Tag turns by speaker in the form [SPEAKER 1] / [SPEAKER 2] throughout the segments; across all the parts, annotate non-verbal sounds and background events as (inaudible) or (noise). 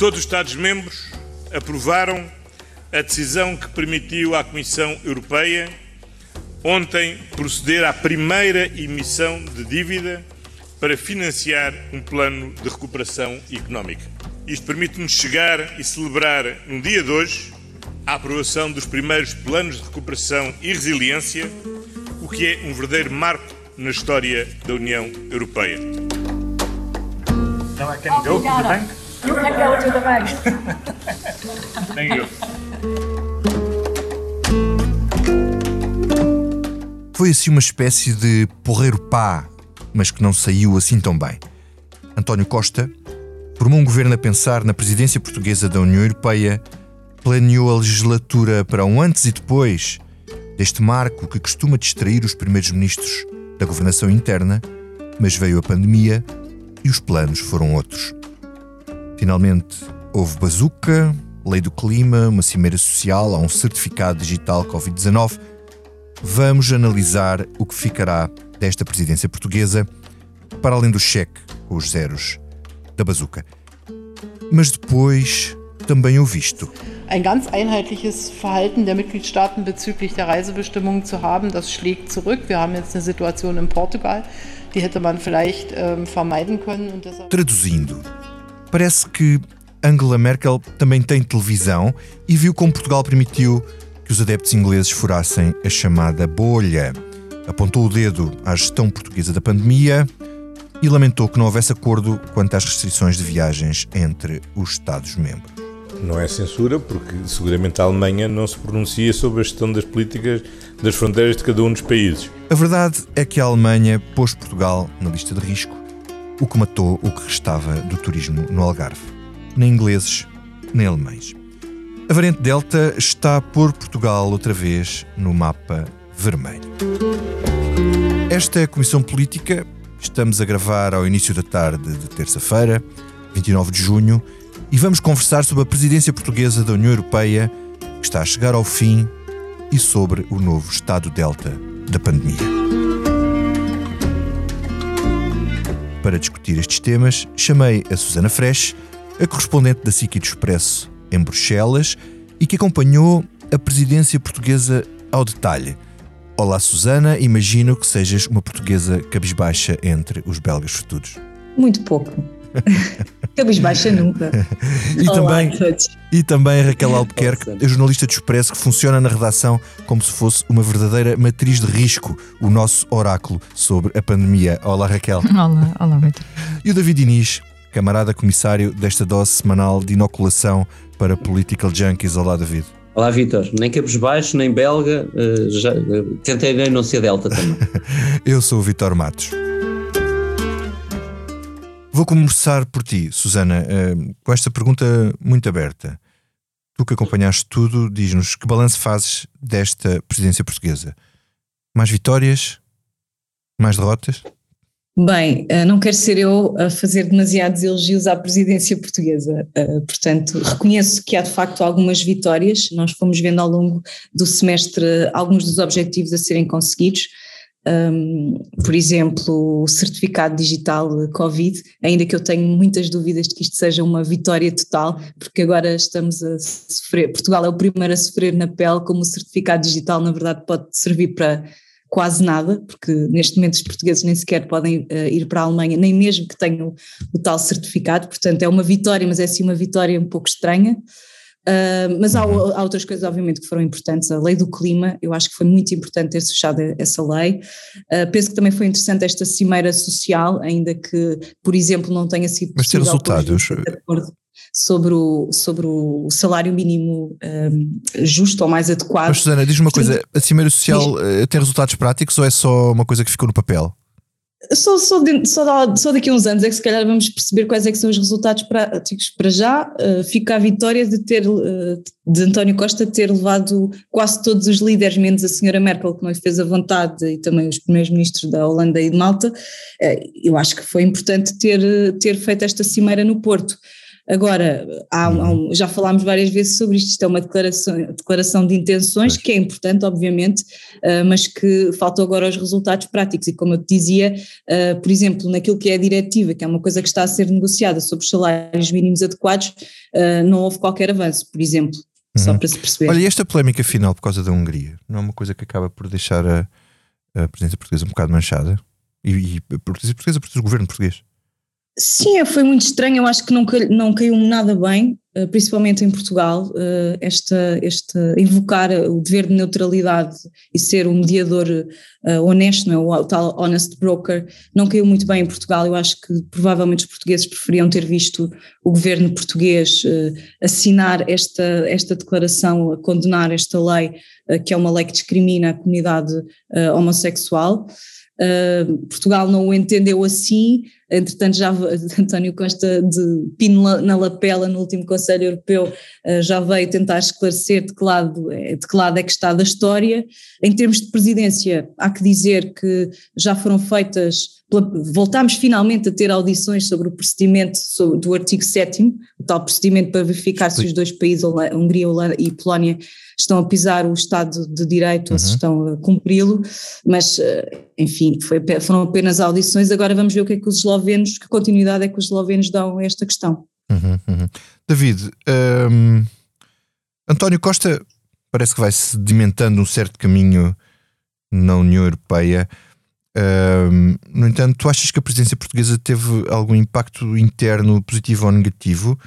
[SPEAKER 1] Todos os Estados-membros aprovaram a decisão que permitiu à Comissão Europeia ontem proceder à primeira emissão de dívida para financiar um plano de recuperação económica. Isto permite-nos chegar e celebrar no dia de hoje a aprovação dos primeiros planos de recuperação e resiliência, o que é um verdadeiro marco na história da União Europeia.
[SPEAKER 2] Now I can go to the bank.
[SPEAKER 3] You can go to the bank.
[SPEAKER 1] Thank you.
[SPEAKER 4] Foi assim uma espécie de porreiro pá, mas que não saiu assim tão bem. António Costa formou um governo a pensar na presidência portuguesa da União Europeia, planeou a legislatura para um antes e depois deste marco que costuma distrair os primeiros ministros da governação interna, mas veio a pandemia e os planos foram outros. Finalmente, houve bazuca, lei do clima, uma cimeira social, há um certificado digital Covid-19. Vamos analisar o que ficará desta presidência portuguesa, para além do cheque com os zeros da bazuca. Mas depois também o visto.
[SPEAKER 5] ein ganz einheitliches Verhalten der Mitgliedstaaten bezüglich der Reisebestimmungen zu haben. Das schlägt zurück. Wir haben jetzt eine Situation in Portugal, die hätte man vielleicht ähm, vermeiden können.
[SPEAKER 4] Traduzindo, parece que Angela Merkel também tem televisão e viu como Portugal permitiu que os adeptos ingleses furassem a chamada bolha. Apontou o dedo à gestão portuguesa da pandemia e lamentou que não houvesse acordo quanto às restrições de viagens entre os Estados-membros.
[SPEAKER 6] Não é censura, porque seguramente a Alemanha não se pronuncia sobre a gestão das políticas das fronteiras de cada um dos países.
[SPEAKER 4] A verdade é que a Alemanha pôs Portugal na lista de risco, o que matou o que restava do turismo no Algarve. Nem ingleses, nem alemães. A variante Delta está a pôr Portugal outra vez no mapa vermelho. Esta é a Comissão Política. Estamos a gravar ao início da tarde de terça-feira, 29 de junho, e vamos conversar sobre a presidência portuguesa da União Europeia, que está a chegar ao fim, e sobre o novo estado Delta da pandemia. Para discutir estes temas, chamei a Susana Fresh, a correspondente da SIC do Expresso em Bruxelas e que acompanhou a presidência portuguesa ao detalhe. Olá, Susana, imagino que sejas uma portuguesa cabisbaixa entre os belgas futuros.
[SPEAKER 7] Muito pouco. (laughs) Cabisbaixa nunca.
[SPEAKER 4] E
[SPEAKER 7] Olá
[SPEAKER 4] também,
[SPEAKER 7] a todos.
[SPEAKER 4] e também a Raquel Albuquerque, a jornalista do Expresso que funciona na redação como se fosse uma verdadeira matriz de risco, o nosso oráculo sobre a pandemia. Olá, Raquel. (laughs)
[SPEAKER 8] Olá, olá, Vitor.
[SPEAKER 4] E o David Inês, camarada comissário desta dose semanal de inoculação para Political Junkies. Olá, David.
[SPEAKER 9] Olá, Vitor. Nem cabisbaixo, nem belga. eh, já, eh, tentei nem não ser delta também. (laughs)
[SPEAKER 4] Eu sou o Vitor Matos. Vou começar por ti, Susana, eh, com esta pergunta muito aberta. Tu que acompanhaste tudo, diz-nos que balanço fazes desta presidência portuguesa? Mais vitórias? Mais derrotas?
[SPEAKER 7] Bem, eh, não quero ser eu a fazer demasiados elogios à presidência portuguesa. Eh, Portanto, reconheço que há de facto algumas vitórias. Nós fomos vendo ao longo do semestre alguns dos objetivos a serem conseguidos. Um, por exemplo, o certificado digital Covid, ainda que eu tenho muitas dúvidas de que isto seja uma vitória total, porque agora estamos a sofrer, Portugal é o primeiro a sofrer na pele, como o certificado digital na verdade pode servir para quase nada, porque neste momento os portugueses nem sequer podem uh, ir para a Alemanha, nem mesmo que tenham o tal certificado, portanto é uma vitória, mas é sim uma vitória um pouco estranha. Uh, mas há, há, outras coisas, obviamente, que foram importantes. A lei do clima, eu acho que foi muito importante ter fechado essa lei. Uh, penso que também foi interessante esta cimeira social, ainda que, por exemplo, não tenha sido
[SPEAKER 4] Mas ter resultados.
[SPEAKER 7] Sobre o, sobre o salário mínimo um, justo ou mais adequado.
[SPEAKER 4] Mas, Susana, diz-me uma coisa: a cimeira social diz... tem resultados práticos ou é só uma coisa que ficou no papel?
[SPEAKER 7] Só, só, de, só, só, daqui a uns anos é que se calhar vamos perceber quais é que são os resultados práticos. Para já uh, fica a vitória de ter uh, de António Costa ter levado quase todos os líderes, menos a senhora Merkel, que não lhe fez a vontade, e também os primeiros ministros da Holanda e de Malta. Uh, eu acho que foi importante ter, ter feito esta cimeira no Porto. Agora, há, há um, já falámos várias vezes sobre isto, isto é uma declaração, declaração de intenções que é importante, obviamente, uh, mas que faltam agora os resultados práticos. E como eu te dizia, uh, por exemplo, naquilo que é a diretiva, que é uma coisa que está a ser negociada sobre os salários mínimos adequados, uh, não houve qualquer avanço, por exemplo. Uhum. Só para se perceber.
[SPEAKER 4] Olha, e esta polémica final por causa da Hungria, não é uma coisa que acaba por deixar a, a presidência portuguesa um bocado manchada? E, e a presidência portuguesa, o governo português?
[SPEAKER 7] Sim, foi muito estranho, eu acho que não, não caiu nada bem, eh, principalmente em Portugal, eh, esta, esta invocar o dever de neutralidade e ser um mediador uh, honesto, não é? o tal honest broker, não caiu muito bem em Portugal. Eu acho que provavelmente os portugueses preferiam ter visto o governo português assinar esta, esta declaração, a condenar esta lei, que é uma lei que discrimina a comunidade homossexual. Portugal não o entendeu assim, Entretanto, já (laughs) António Costa, de pino na lapela no último Conselho Europeu, eh, já veio tentar esclarecer de que, lado, é, de que lado é que está da história. Em termos de presidência, há que dizer que já foram feitas voltámos finalmente a ter audições sobre o procedimento do artigo 7 o tal procedimento para verificar se os dois países, Hungria e Polónia, estão a pisar o Estado de Direito uhum. ou se uhum. estão a cumpri-lo, mas eh, enfim, foi, foram apenas audições, agora vamos ver o que é que os eslovenos, que continuidade é que os eslovenos dão a esta questão.
[SPEAKER 4] Uhum, uhum. David, um, António Costa parece que vai sedimentando um certo caminho na União Europeia, um, no entanto, tu achas que a presidência portuguesa teve algum impacto interno positivo ou negativo?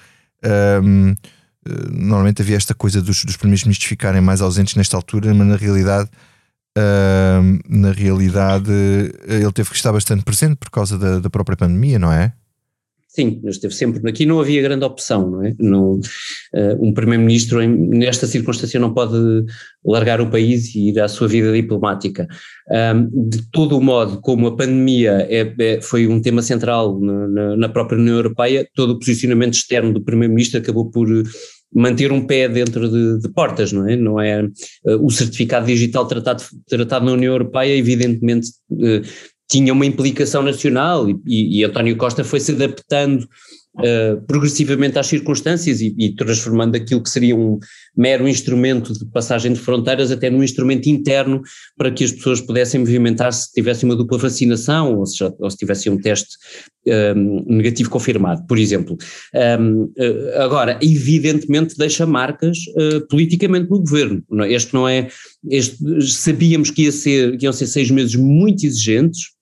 [SPEAKER 4] Um, eh, normalmente havia esta coisa dos, dos primeiros-ministros ficarem mais ausentes nesta altura, mas na realidade, uh, na realidade ele teve que estar bastante presente por causa da, da própria pandemia, não é?
[SPEAKER 9] Sim, esteve sempre. Aqui não havia grande opção, não é? Uh, um Primeiro-Ministro, nesta circunstância, não pode largar o país e ir à sua vida diplomática. Um, de todo o modo, como a pandemia é, é, foi um tema central na, na, própria União Europeia, todo o posicionamento externo do Primeiro-Ministro acabou por manter um pé dentro de, de, portas, não é? Não é uh, o certificado digital tratado, tratado na União Europeia, evidentemente uh, tinha uma implicação nacional e, e António Costa foi se adaptando uh, progressivamente às circunstâncias e, e, transformando aquilo que seria um mero instrumento de passagem de fronteiras até num instrumento interno para que as pessoas pudessem movimentar-se se tivessem uma dupla vacinação ou se, ou se tivessem um teste um, ehm, negativo confirmado, por exemplo. Um, ehm, eh, agora, evidentemente deixa marcas uh, politicamente no governo. Este não é, este, sabíamos que, ia ser, que iam ser seis meses muito exigentes,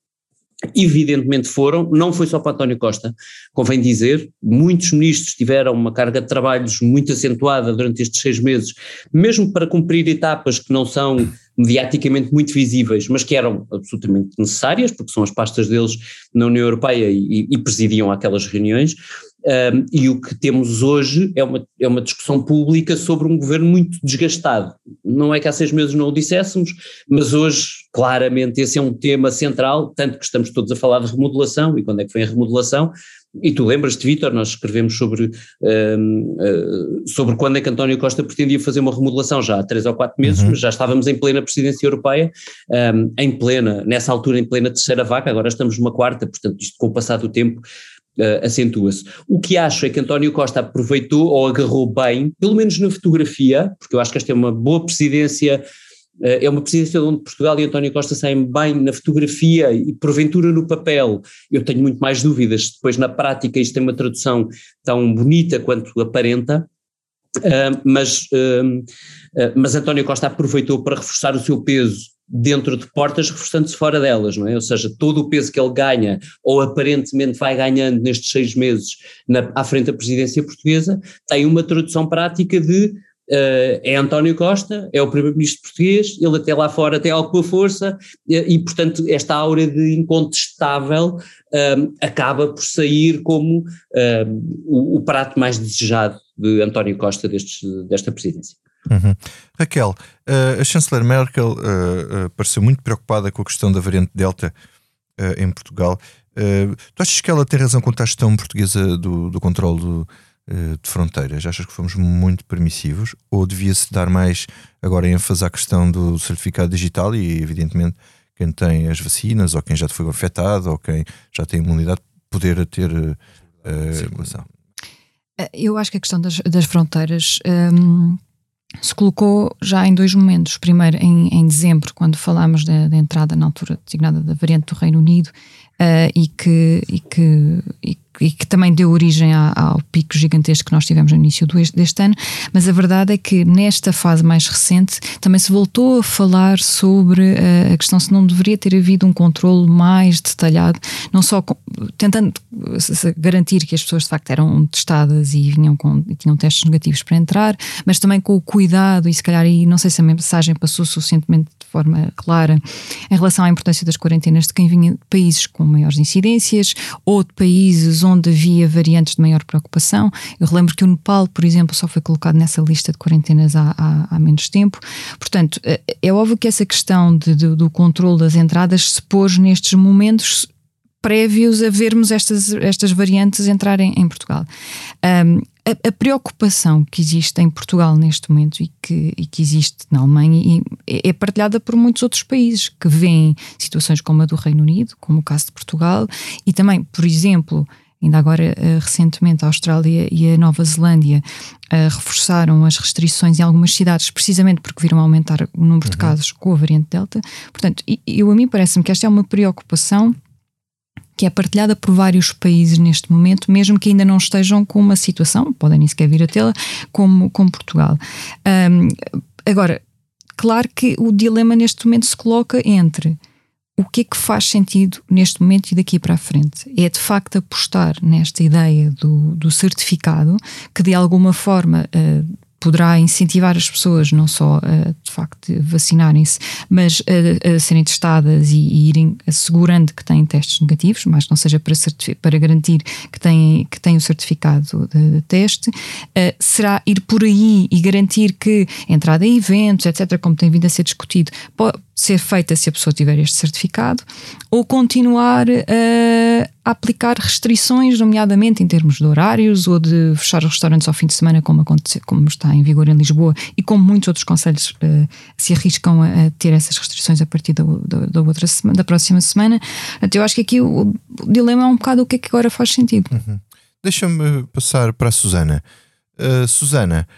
[SPEAKER 9] Evidentemente foram, não foi só para António Costa, convém dizer, muitos ministros tiveram uma carga de trabalhos muito acentuada durante estes seis meses, mesmo para cumprir etapas que não são mediaticamente muito visíveis, mas que eram absolutamente necessárias, porque são as pastas deles na União Europeia e, e presidiam aquelas reuniões, um, e o que temos hoje é uma, é uma discussão pública sobre um governo muito desgastado. Não é que há seis meses não o dissessemos, mas hoje, claramente, esse é um tema central, tanto que estamos todos a falar de remodelação, e quando é que foi a remodelação, e tu lembras-te, Vítor, nós escrevemos sobre, um, uh, sobre quando é que António Costa pretendia fazer uma remodelação já há três ou quatro meses, uhum. mas já estávamos em plena presidência europeia, um, em plena, nessa altura em plena terceira vaca, agora estamos numa quarta, portanto isto com o passar do tempo uh, acentua-se. O que acho é que António Costa aproveitou ou agarrou bem, pelo menos na fotografia, porque eu acho que esta é uma boa presidência, uh, é uma presidência onde Portugal e António Costa saem bem na fotografia e porventura no papel. Eu tenho muito mais dúvidas, depois na prática isto tem uma tradução tão bonita quanto aparenta. Uh, mas, mas António Costa aproveitou para reforçar o seu peso dentro de portas, reforçando-se fora delas, não é? Ou seja, todo o peso que ele ganha, ou aparentemente vai ganhando nestes seis meses na, à frente da presidência portuguesa, tem uma tradução prática de Uh, é António Costa, é o primeiro-ministro português, ele até lá fora tem alguma força e, e portanto esta aura de incontestável um, acaba por sair como um, o, o, prato mais desejado de António Costa destes, desta presidência.
[SPEAKER 4] Uhum. Raquel, uh, a chanceler Merkel uh, uh, pareceu muito preocupada com a questão da variante Delta em Portugal. tu achas que ela tem razão quanto à gestão portuguesa do, do controle do, de fronteiras? Achas que fomos muito permissivos? Ou devia-se dar mais agora ênfase à questão do certificado digital e, evidentemente, quem tem as vacinas, ou quem já foi afetado, ou quem já tem imunidade, poder ter uh, circulação?
[SPEAKER 2] Eu acho que a questão das, das fronteiras um, se colocou já em dois momentos. Primeiro, em, em dezembro, quando falámos da, da, entrada na altura designada da variante do Reino Unido, uh, e, que, e, que, e e que também deu origem ao pico gigantesco que nós tivemos no início deste ano, mas a verdade é que nesta fase mais recente também se voltou a falar sobre eh, a questão se não deveria ter havido um controle mais detalhado, não só tentando garantir que as pessoas de facto eram testadas e vinham com e tinham testes negativos para entrar, mas também com o cuidado e se calhar aí não sei se a mensagem passou suficientemente de forma clara em relação à importância das quarentenas de quem vinha de países com maiores incidências ou de países onde havia variantes de maior preocupação. Eu relembro que o Nepal, por exemplo, só foi colocado nessa lista de quarentenas há, há, há menos tempo. Portanto, é, é óbvio que essa questão de, de, do controle das entradas se pôs nestes momentos prévios a vermos estas, estas variantes entrarem em Portugal. Um, a, a, preocupação que existe em Portugal neste momento e que, e que existe na Alemanha é partilhada por muitos outros países que veem situações como a do Reino Unido, como o caso de Portugal, e também, por exemplo, Ainda agora, uh, recentemente, a Austrália e a Nova Zelândia uh, reforçaram as restrições em algumas cidades, precisamente porque viram aumentar o número uhum. de casos com a variante Delta. Portanto, eu, a mim parece-me que esta é uma preocupação que é partilhada por vários países neste momento, mesmo que ainda não estejam com uma situação, podem nem sequer vir a tê-la, como, como Portugal. Um, agora, claro que o dilema neste momento se coloca entre o que é que faz sentido neste momento e daqui para a frente? É de facto apostar nesta ideia do, do certificado que de alguma forma uh, poderá incentivar as pessoas não só a, de facto, vacinarem-se, mas a, a, serem testadas e, e, irem assegurando que têm testes negativos, mas não seja para, para garantir que têm, que têm o certificado de, de teste, uh, será ir por aí e garantir que entrada em eventos, etc., como tem vindo a ser discutido, pode ser feita se a pessoa tiver este certificado, ou continuar a aplicar restrições, nomeadamente em termos de horários ou de fechar os restaurantes ao fim de semana, como, acontece, como está em vigor em Lisboa e como muitos outros conselhos uh, se arriscam a, a, ter essas restrições a partir da, da, da outra semana, da próxima semana. Então, eu acho que aqui o, o, dilema é um bocado o que é que agora faz sentido. Uhum.
[SPEAKER 4] Deixa-me passar para a Susana. Uh, Susana,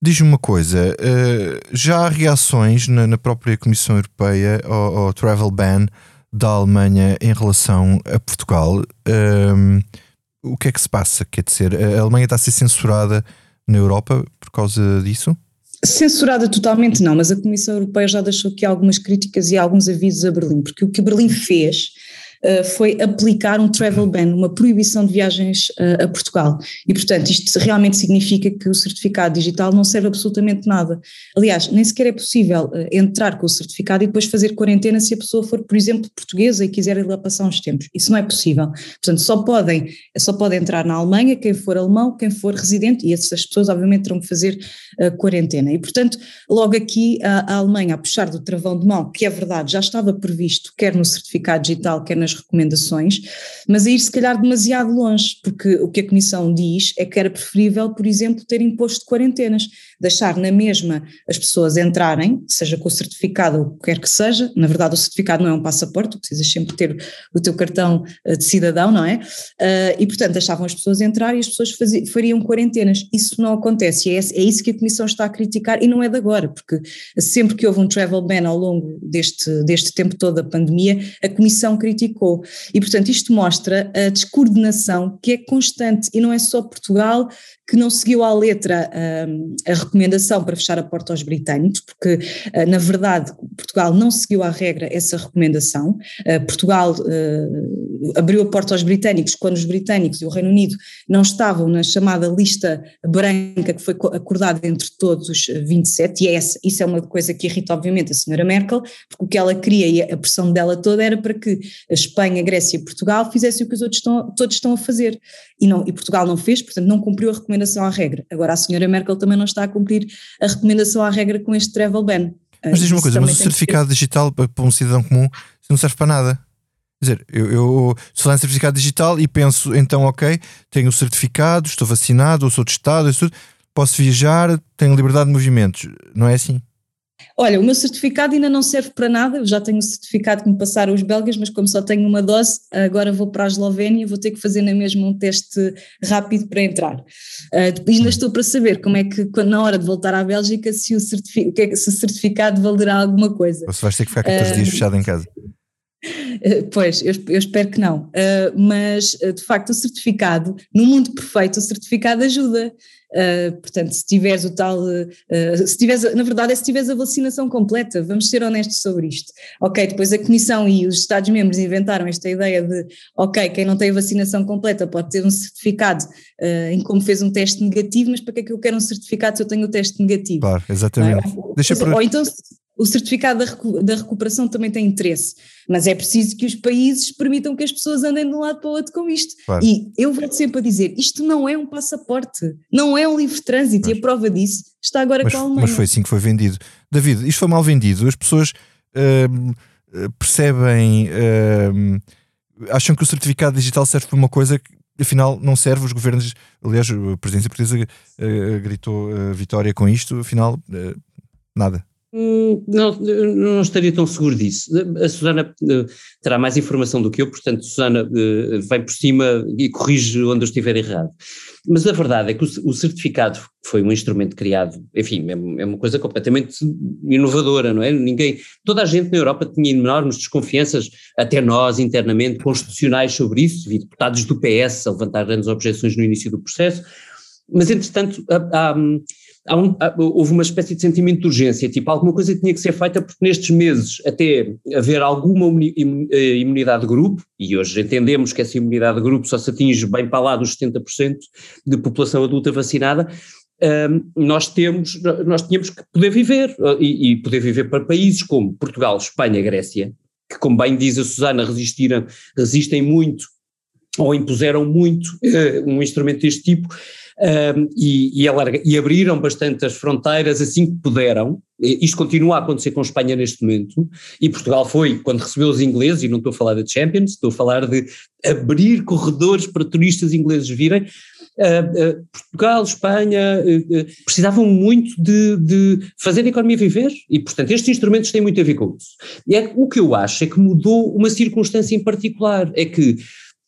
[SPEAKER 4] Diz-me uma coisa, uh, já há reações na, na própria Comissão Europeia ao, ao, travel ban da Alemanha em relação a Portugal. Um, o que é que se passa? Quer dizer, a Alemanha está a ser censurada na Europa por causa disso?
[SPEAKER 7] Censurada totalmente não, mas a Comissão Europeia já deixou aqui algumas críticas e alguns avisos a Berlim, porque o que Berlim fez foi aplicar um travel ban, uma proibição de viagens uh, a Portugal. E, portanto, isto realmente significa que o certificado digital não serve absolutamente nada. Aliás, nem sequer é possível uh, entrar com o certificado e depois fazer quarentena se a pessoa for, por exemplo, portuguesa e quiser ir lá passar uns tempos. Isso não é possível. Portanto, só podem, só pode entrar na Alemanha quem for alemão, quem for residente, e essas pessoas, obviamente, terão que fazer quarentena. E, portanto, logo aqui a, a Alemanha, a puxar do travão de mão, que é verdade, já estava previsto, quer no certificado digital, quer nas recomendações, mas a ir se calhar demasiado longe, porque o que a Comissão diz é que era preferível, por exemplo, ter imposto de quarentenas, deixar na mesma as pessoas entrarem, seja com o certificado ou o que quer que seja, na verdade o certificado não é um passaporte, precisas sempre ter o teu cartão eh, de cidadão, não é? Uh, e portanto deixavam as pessoas entrar e as pessoas faziam, fariam quarentenas. Isso não acontece, é, é isso que a Comissão está a criticar e não é de agora, porque sempre que houve um travel ban ao longo deste, deste tempo todo da pandemia, a Comissão criticou. E portanto isto mostra a descoordenação que é constante. E não é só Portugal que não seguiu à letra um, a recomendação para fechar a porta aos britânicos, porque uh, na verdade Portugal não seguiu à regra essa recomendação. Uh, Portugal uh, abriu a porta aos britânicos quando os britânicos e o Reino Unido não estavam na chamada lista branca que foi acordada entre todos os 27, e é essa, isso é uma coisa que irrita obviamente a senhora Merkel, porque o que ela queria e a pressão dela toda era para que a Espanha, Grécia e Portugal fizessem o que os outros estão, todos estão a fazer. E, não, e Portugal não fez, portanto não cumpriu a recomendação à regra. Agora, a senhora Merkel também não está a cumprir a recomendação à regra com este travel ban.
[SPEAKER 4] Mas diz uma coisa, mas o certificado digital para um cidadão comum não serve para nada. Quer dizer, eu, eu sou lá certificado digital e penso, então, ok, tenho o certificado, estou vacinado, sou testado, posso viajar, tenho liberdade de movimentos. Não é assim?
[SPEAKER 7] Olha, o meu certificado ainda não serve para nada, eu já tenho o certificado que me passaram os belgas, mas como só tenho uma dose, agora vou para a Eslovénia, vou ter que fazer na mesma um teste rápido para entrar. Uh, ainda estou para saber como é que, na hora de voltar à Bélgica, se o, certificado, é se o certificado valerá alguma coisa.
[SPEAKER 4] Ou se vais ter que ficar 14 uh, dias fechado em casa.
[SPEAKER 7] Pois, eu, eu, espero que não. Uh, mas, de facto, o certificado, no mundo perfeito, o certificado ajuda. Uh, portanto, se tiveres o tal, uh, se tiveres, na verdade é se tiveres a vacinação completa, vamos ser honestos sobre isto. Ok, depois a Comissão e os Estados-membros inventaram esta ideia de, ok, quem não tem a vacinação completa pode ter um certificado uh, em como fez um teste negativo, mas para que é que eu quero um certificado se eu tenho o teste negativo?
[SPEAKER 4] Claro, exatamente.
[SPEAKER 7] Ou, Deixa ou, ou então o certificado da, recuperação também tem interesse, mas é preciso que os países permitam que as pessoas andem de um lado para o outro com isto. Claro. E eu vou sempre a dizer: isto não é um passaporte, não é um livre trânsito, mas, e a prova disso está agora
[SPEAKER 4] mas,
[SPEAKER 7] com a Alemanha.
[SPEAKER 4] Mas foi assim que foi vendido. David, isto foi mal vendido, as pessoas hum, percebem, hum, acham que o certificado digital serve para uma coisa que afinal não serve, os governos, aliás, a presidência portuguesa uh, gritou uh, vitória com isto, afinal, uh, nada.
[SPEAKER 9] Hum, não, não estaria tão seguro disso. A Susana uh, terá mais informação do que eu, portanto, Susana uh, vai por cima e corrige onde eu estiver errado. Mas a verdade é que o, certificado foi um instrumento criado, enfim, é, é, uma coisa completamente inovadora, não é? Ninguém, toda a gente na Europa tinha enormes desconfianças, até nós internamente, constitucionais sobre isso, vi deputados do PS a levantar grandes objeções no início do processo, mas entretanto há há um, houve uma espécie de sentimento de urgência, tipo alguma coisa tinha que ser feita porque nestes meses até haver alguma eh, imunidade de grupo, e hoje entendemos que essa imunidade de grupo só se atinge bem para lá dos 70% de população adulta vacinada, um, nós temos, nós tínhamos que poder viver, eh, e, e, poder viver para países como Portugal, Espanha, Grécia, que como bem diz a Susana, resistiram, resistem muito ou impuseram muito uh, um instrumento deste tipo, um, e, e, alarga, e, abriram bastante as fronteiras assim que puderam. Isto continua a acontecer com Espanha neste momento, e Portugal foi, quando recebeu os ingleses, e não estou a falar de Champions, estou a falar de abrir corredores para turistas ingleses virem. Uh, uh, Portugal, Espanha uh, precisavam muito de, de, fazer a economia viver e, portanto, estes instrumentos têm muito a ver com isso. E é, o que eu acho é que mudou uma circunstância em particular, é que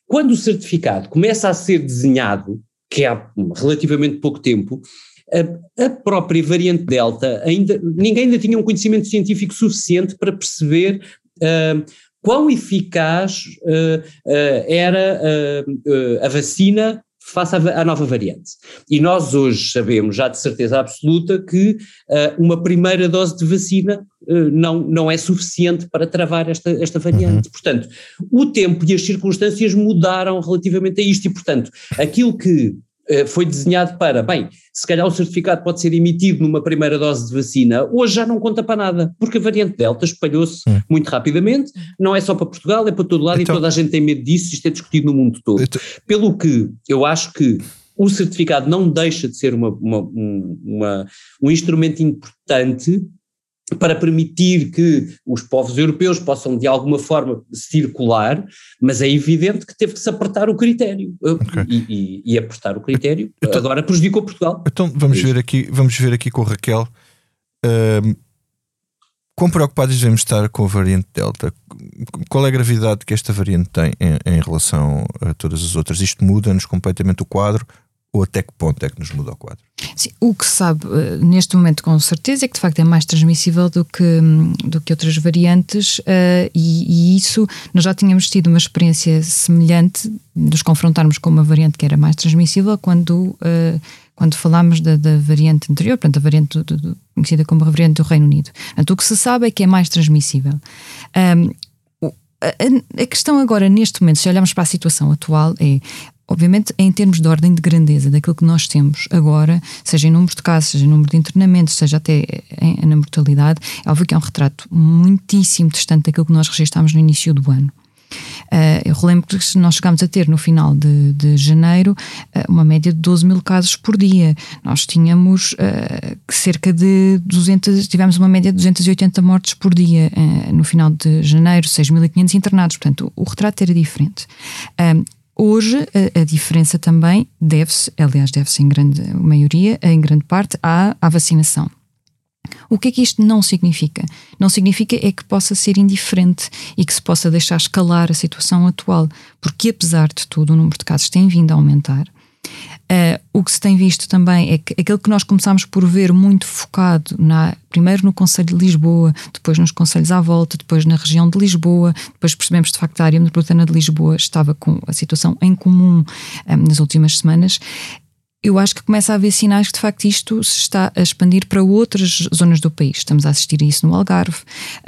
[SPEAKER 9] quando o certificado começa a ser desenhado, que há relativamente pouco tempo, a, a, própria variante Delta, ainda, ninguém ainda tinha um conhecimento científico suficiente para perceber uh, quão eficaz uh, uh, era a vacina face à, à, nova variante. E nós hoje sabemos já de certeza absoluta que uma primeira dose de vacina não, não é suficiente para travar esta, esta variante. Uhum. Portanto, o tempo e as circunstâncias mudaram relativamente a isto e, portanto, aquilo que foi desenhado para, bem, se calhar o certificado pode ser emitido numa primeira dose de vacina, hoje já não conta para nada, porque a variante Delta espalhou-se hum. muito rapidamente, não é só para Portugal, é para todo lado então, e toda a gente tem medo disso, isto é discutido no mundo todo. Então, Pelo que eu acho que o certificado não deixa de ser uma, uma, uma, um instrumento importante para permitir que os povos europeus possam de alguma forma circular, mas é evidente que teve que se apertar o critério okay. e, e, e, apertar o critério então, agora prejudicou Portugal.
[SPEAKER 4] Então vamos é ver aqui, vamos ver aqui com o Raquel uh, quão preocupados devemos estar com a variante Delta? Qual é a gravidade que esta variante tem em, em relação a todas as outras? Isto muda-nos completamente o quadro ou até que ponto é que nos muda o quadro?
[SPEAKER 2] Sim, o que se sabe uh, neste momento com certeza é que de facto é mais transmissível do que, do que outras variantes uh, e, e, isso nós já tínhamos tido uma experiência semelhante nos confrontarmos com uma variante que era mais transmissível quando, uh, quando falámos da, da, variante anterior, portanto a variante do, do, conhecida como a variante do Reino Unido. Portanto, o que se sabe é que é mais transmissível. Um, a questão agora, neste momento, se olharmos para a situação atual, é Obviamente, em termos de ordem de grandeza daquilo que nós temos agora, seja em número de casos, seja em número de internamentos, seja até em, na mortalidade, é óbvio que é um retrato muitíssimo distante daquilo que nós registámos no início do ano. Uh, eu relembro que nós chegámos a ter no final de, de janeiro uh, uma média de 12 mil casos por dia. Nós tínhamos uh, cerca de 200, tivemos uma média de 280 mortes por dia no final de janeiro, 6.500 internados. Portanto, o, o retrato era diferente. Hoje a, a diferença também deve-se, aliás, deve-se em grande maioria, em grande parte, à, à vacinação. O que é que isto não significa? Não significa é que possa ser indiferente e que se possa deixar escalar a situação atual, porque apesar de tudo o número de casos tem vindo a aumentar. Uh, o que se tem visto também é que aquilo que nós começámos por ver muito focado na, primeiro no Conselho de Lisboa, depois nos Conselhos à volta, depois na região de Lisboa, depois percebemos de facto que a área metropolitana de Lisboa estava com a situação em comum um, eh, nas últimas semanas. Eu acho que começa a haver sinais que de facto isto se está a expandir para outras zonas do país. Estamos a assistir a isso no Algarve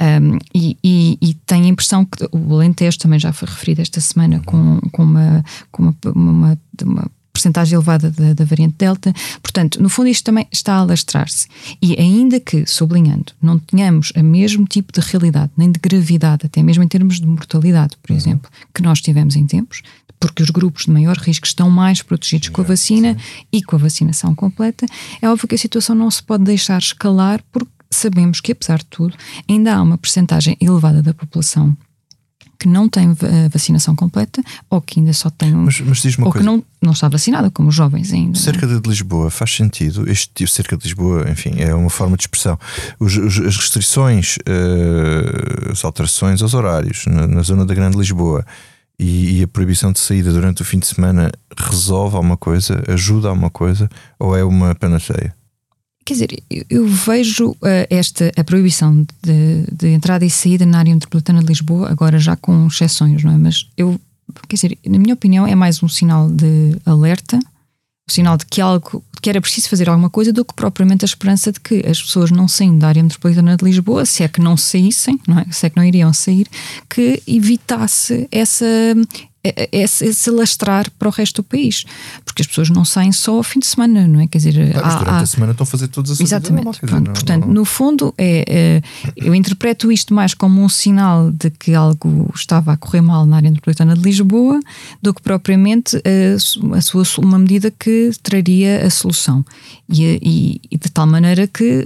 [SPEAKER 2] um, e, e, e, tenho a impressão que o Alentejo também já foi referido esta semana com, com uma, com uma, uma, uma porcentagem elevada da, da, variante Delta. Portanto, no fundo, isto também está a alastrar-se. E ainda que, sublinhando, não tenhamos o mesmo tipo de realidade, nem de gravidade, até mesmo em termos de mortalidade, por uhum. exemplo, que nós tivemos em tempos, porque os grupos de maior risco estão mais protegidos com a vacina sim. e com a vacinação completa, é óbvio que a situação não se pode deixar escalar, porque sabemos que, apesar de tudo, ainda há uma percentagem elevada da população que não tem a vacinação completa ou que ainda só tem
[SPEAKER 4] mas, mas diz uma
[SPEAKER 2] ou
[SPEAKER 4] coisa.
[SPEAKER 2] que não, não está vacinada, como os jovens ainda.
[SPEAKER 4] É? Cerca de Lisboa faz sentido, este tipo cerca de Lisboa, enfim, é uma forma de expressão. Os, os, as restrições, uh, as alterações aos horários na, na zona da Grande Lisboa e, e, a proibição de saída durante o fim de semana resolve alguma coisa, ajuda a alguma coisa ou é uma panaceia?
[SPEAKER 2] Quer dizer, eu, vejo uh, esta a proibição de, de, entrada e saída na área metropolitana de Lisboa, agora já com exceções, não é? Mas eu, quer dizer, na minha opinião, é mais um sinal de alerta, um sinal de que algo que era preciso fazer alguma coisa do que propriamente a esperança de que as pessoas não saindo da área metropolitana de Lisboa, se é que não saíssem, não é? se é que não iriam sair, que evitasse essa, é, é, é se lastrar para o resto do país, porque as pessoas não saem só ao fim de semana, não é? Quer dizer,
[SPEAKER 4] ah, há, durante há... a semana estão a fazer todas as
[SPEAKER 2] Exatamente.
[SPEAKER 4] Normal,
[SPEAKER 2] Pronto, não, portanto, não... no fundo, é, é, eu interpreto isto mais como um sinal de que algo estava a correr mal na área metropolitana de Lisboa do que propriamente a, a sua, uma medida que traria a solução. E, e, e, de tal maneira que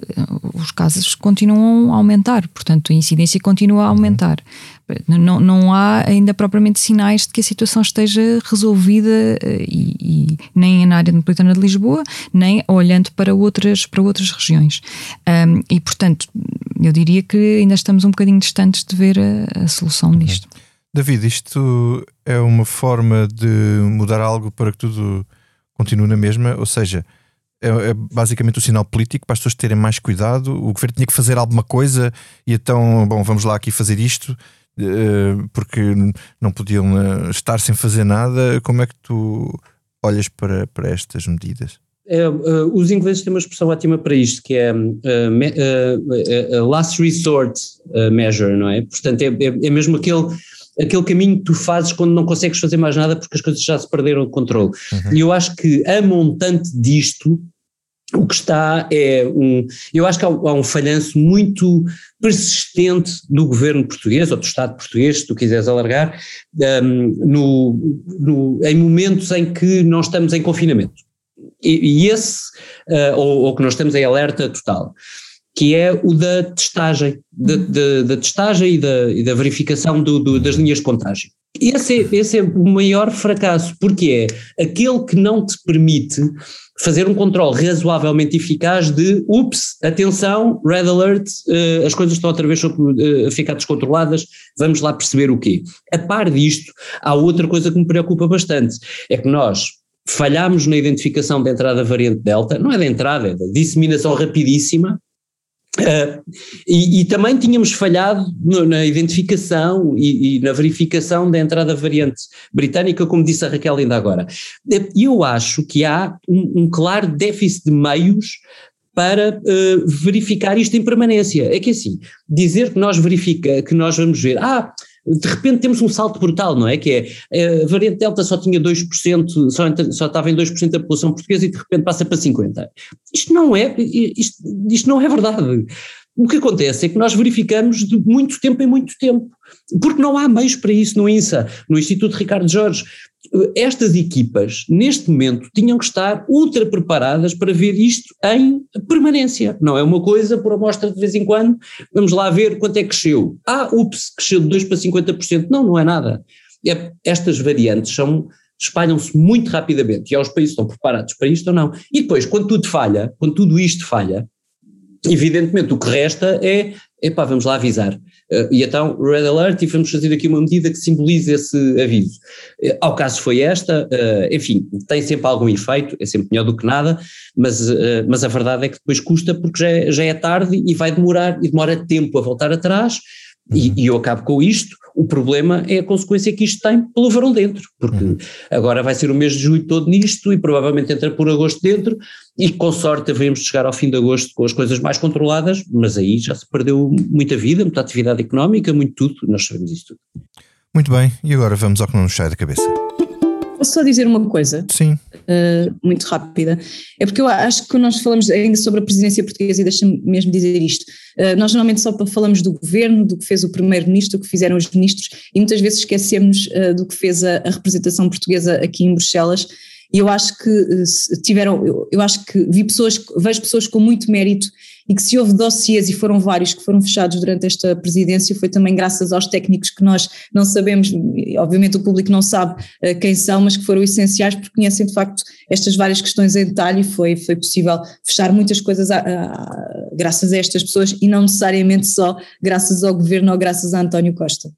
[SPEAKER 2] os casos continuam a aumentar, portanto, a incidência continua a aumentar. Uhum. Não, não há ainda propriamente sinais de que a situação esteja resolvida eh, e, e nem na área metropolitana de Lisboa, nem olhando para outras, para outras regiões. Um, e, portanto, eu diria que ainda estamos um bocadinho distantes de ver a, a solução uhum. disto.
[SPEAKER 4] David, isto é uma forma de mudar algo para que tudo continue na mesma? Ou seja, é, é, basicamente o sinal político para as pessoas terem mais cuidado. O governo tinha que fazer alguma coisa e então, bom, vamos lá aqui fazer isto. Eh, porque não podiam eh, estar sem fazer nada. Como é que tu olhas para, para estas medidas?
[SPEAKER 9] É, uh, os ingleses têm uma expressão ótima para isto, que é uh, uh, last resort measure, não é? Portanto, é, é, é, mesmo aquele, aquele caminho que tu fazes quando não consegues fazer mais nada porque as coisas já se perderam o controle. Uhum. E eu acho que a montante disto o que está é um. Eu acho que há, há, um falhanço muito persistente do governo português, ou do Estado português, se tu quiseres alargar, um, no, no, em momentos em que nós estamos em confinamento. E, e esse, uh, ou, ou, que nós estamos em alerta total, que é o da testagem, da, da, da testagem e da, e da verificação do, do, das linhas de contágio. Esse é, esse é o maior fracasso, porque é aquele que não te permite fazer um controle razoavelmente eficaz de ups, atenção, red alert, uh, as coisas estão outra vez uh, a ficar descontroladas, vamos lá perceber o quê. A par disto, há outra coisa que me preocupa bastante, é que nós falhámos na identificação da entrada da variante Delta, não é da entrada, é da disseminação rapidíssima, Uh, e, e, também tínhamos falhado no, na identificação e, e, na verificação da entrada variante britânica, como disse a Raquel ainda agora. Eu acho que há um, um claro déficit de meios para uh, verificar isto em permanência. É que assim, dizer que nós verifica, que nós vamos ver, ah, de repente temos um salto brutal, não é? Que é, eh, a variante Delta só tinha 2%, só, só estava em 2% da população portuguesa e de repente passa para 50%. Isto não é, isto, isto não é verdade. O que acontece é que nós verificamos de muito tempo em muito tempo, porque não há meios para isso no INSA, no Instituto Ricardo Jorge estas equipas, neste momento, tinham que estar ultra preparadas para ver isto em permanência. Não é uma coisa por amostra de vez em quando, vamos lá ver quanto é que cresceu. Ah, ups, cresceu de 2 para 50%. Não, não é nada. É, estas variantes são espalham-se muito rapidamente e aos países estão preparados para isto ou não. E depois, quando tudo falha, quando tudo isto falha, evidentemente o que resta é, epá, vamos lá avisar. Uh, e então, Red Alert, e vamos fazer aqui uma medida que simbolize esse aviso. Uh, ao caso foi esta, uh, enfim, tem sempre algum efeito, é sempre melhor do que nada, mas, mas a verdade é que depois custa porque já é, já é tarde e vai demorar, e demora tempo a voltar atrás, uhum. e, eu acabo com isto. O problema é a consequência que isto tem pelo verão dentro, porque uhum. agora vai ser o mês de julho todo nisto e provavelmente entra por agosto dentro, e com sorte devemos chegar ao fim de agosto com as coisas mais controladas, mas aí já se perdeu muita vida, muita atividade económica, muito tudo, nós sabemos isso tudo.
[SPEAKER 4] Muito bem, e agora vamos ao que não nos sai da cabeça.
[SPEAKER 7] Posso só dizer uma coisa?
[SPEAKER 4] Sim.
[SPEAKER 7] Uh, muito rápida. É porque eu acho que nós falamos ainda sobre a presidência portuguesa e deixa-me mesmo dizer isto. Uh, nós normalmente só falamos do governo, do que fez o primeiro-ministro, do que fizeram os ministros e muitas vezes esquecemos uh, do que fez a, a, representação portuguesa aqui em Bruxelas. E eu acho que tiveram, eu, eu acho que vi pessoas, vejo pessoas com muito mérito e que se houve dossiês, e foram vários que foram fechados durante esta presidência, foi também graças aos técnicos que nós não sabemos, obviamente o público não sabe uh, quem são, mas que foram essenciais porque conhecem de facto estas várias questões em detalhe e foi, foi possível fechar muitas coisas a, a, graças a estas pessoas e não necessariamente só graças ao governo ou graças a António Costa.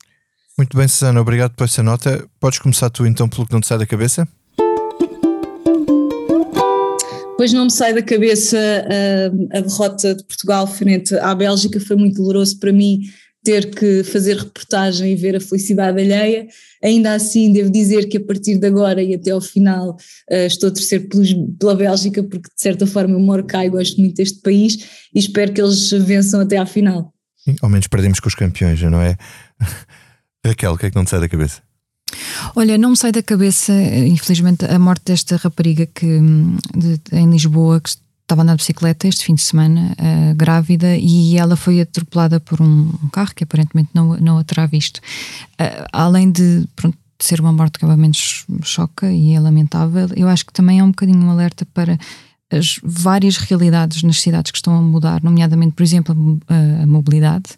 [SPEAKER 4] Muito bem, Susana, obrigado por essa nota. Podes começar tu então pelo que não te sai da cabeça?
[SPEAKER 7] Depois não me sai da cabeça a, a derrota de Portugal frente à Bélgica, foi muito doloroso para mim ter que fazer reportagem e ver a felicidade alheia. Ainda assim, devo dizer que a partir de agora e até ao final uh, estou a torcer pelos, pela Bélgica, porque de certa forma eu moro cá e gosto muito deste país e espero que eles vençam até à final.
[SPEAKER 4] Ao menos perdemos com os campeões, não é? (laughs) Raquel, o que é que não te sai da cabeça?
[SPEAKER 2] Olha, não me sai da cabeça, infelizmente, a morte desta rapariga que, de, em Lisboa, que estava a andar de bicicleta este fim de semana, uh, grávida, e ela foi atropelada por um, um, carro que aparentemente não, não a terá visto. Uh, além de, pronto, de ser uma morte que obviamente choca e é lamentável, eu acho que também é um bocadinho um alerta para as várias realidades nas cidades que estão a mudar, nomeadamente, por exemplo, a, a mobilidade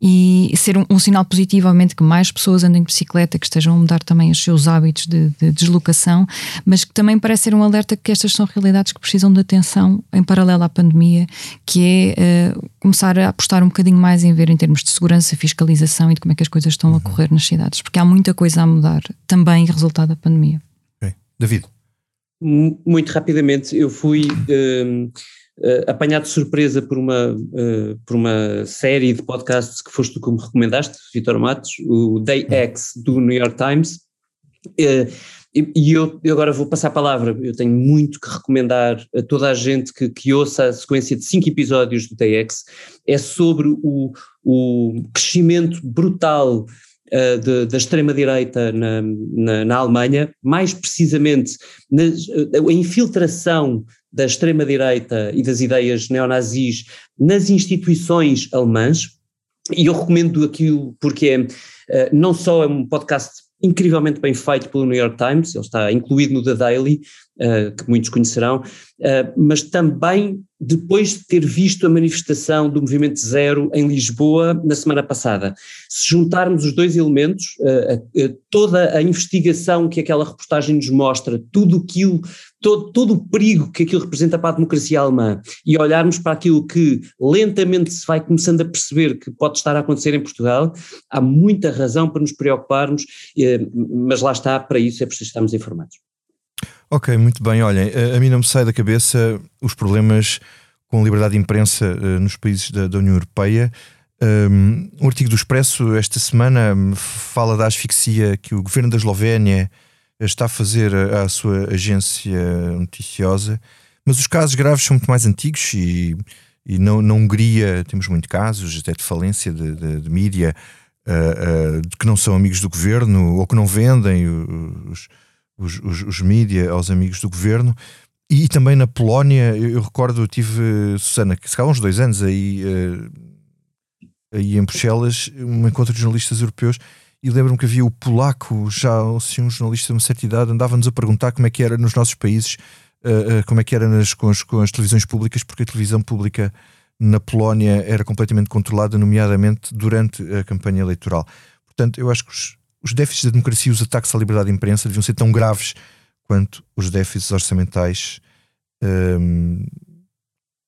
[SPEAKER 2] e ser um, um, sinal positivo, obviamente, que mais pessoas andem de bicicleta, que estejam a mudar também os seus hábitos de, de deslocação, mas que também parece ser um alerta que estas são realidades que precisam de atenção em paralelo à pandemia, que é uh, começar a apostar um bocadinho mais em ver em termos de segurança, fiscalização e de como é que as coisas estão a uhum. correr nas cidades, porque há muita coisa a mudar também resultado da pandemia.
[SPEAKER 4] Okay. David.
[SPEAKER 9] Muito rapidamente, eu fui. Uh, apanhado de surpresa por uma, uh, por uma série de podcasts que foste tu que me recomendaste, Vitor Matos, o Day X do New York Times. Uh, e eu, eu, agora vou passar a palavra. Eu tenho muito que recomendar a toda a gente que, que ouça a sequência de cinco episódios do TX. É sobre o, o crescimento brutal uh, de, da extrema-direita na, na, na, Alemanha, mais precisamente na, a infiltração da extrema-direita e das ideias neonazis nas instituições alemãs, e eu recomendo aquilo porque é, uh, não só é um podcast incrivelmente bem feito pelo New York Times, ele está incluído no The Daily, uh, que muitos conhecerão, uh, mas também depois de ter visto a manifestação do Movimento Zero em Lisboa na semana passada. Se juntarmos os dois elementos, uh, toda a investigação que aquela reportagem nos mostra, tudo aquilo, todo, todo o perigo que aquilo representa para a democracia alemã, e olharmos para aquilo que lentamente se vai começando a perceber que pode estar a acontecer em Portugal, há muita razão para nos preocuparmos, mas lá está, para isso é preciso estarmos informados.
[SPEAKER 4] Ok, muito bem. Olhem, a mim não me sai da cabeça os problemas com a liberdade de imprensa uh, nos países da, da União Europeia. Um, um, artigo do Expresso esta semana fala da asfixia que o governo da Eslovénia está a fazer à, à sua agência noticiosa, mas os casos graves são muito mais antigos e, e na, na Hungria temos muitos casos até de falência de, de, de mídia uh, uh, que não são amigos do governo ou que não vendem os os, os, os mídia aos amigos do governo. E, e também na Polónia, eu, eu, recordo, eu tive, Susana, que se calhar uns dois anos aí, uh, aí em Bruxelas, um encontro de jornalistas europeus, e lembro-me que havia o polaco, já assim, um jornalista de uma certa idade, andava-nos a perguntar como é que era nos nossos países, uh, uh, como é que era nas, com, as, com as televisões públicas, porque a televisão pública na Polónia era completamente controlada, nomeadamente durante a campanha eleitoral. Portanto, eu acho que os, os déficits da democracia e os ataques à liberdade de imprensa deviam ser tão graves quanto os déficits orçamentais um,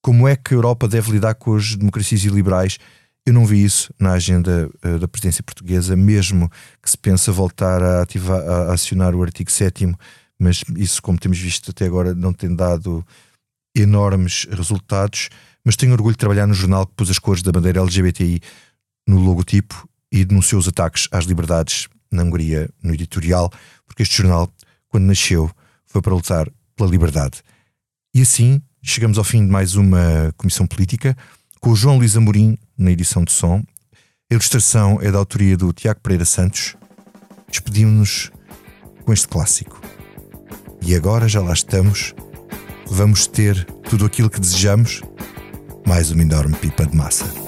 [SPEAKER 4] como é que a Europa deve lidar com as democracias iliberais. Eu não vi isso na agenda uh, da presidência portuguesa, mesmo que se pensa voltar a, ativar, a acionar o artigo 7 mas isso, como temos visto até agora, não tem dado enormes resultados. Mas tenho orgulho de trabalhar no jornal que pôs as cores da bandeira LGBTI no logotipo e denunciou os ataques às liberdades na Hungria no editorial, porque este jornal, quando nasceu, foi para lutar pela liberdade. E assim chegamos ao fim de mais uma comissão política, com o João Luís Amorim na edição de som. A ilustração é da autoria do Tiago Pereira Santos. Despedimos-nos com este clássico. E agora já lá estamos. Vamos ter tudo aquilo que desejamos, mais uma enorme pipa de massa.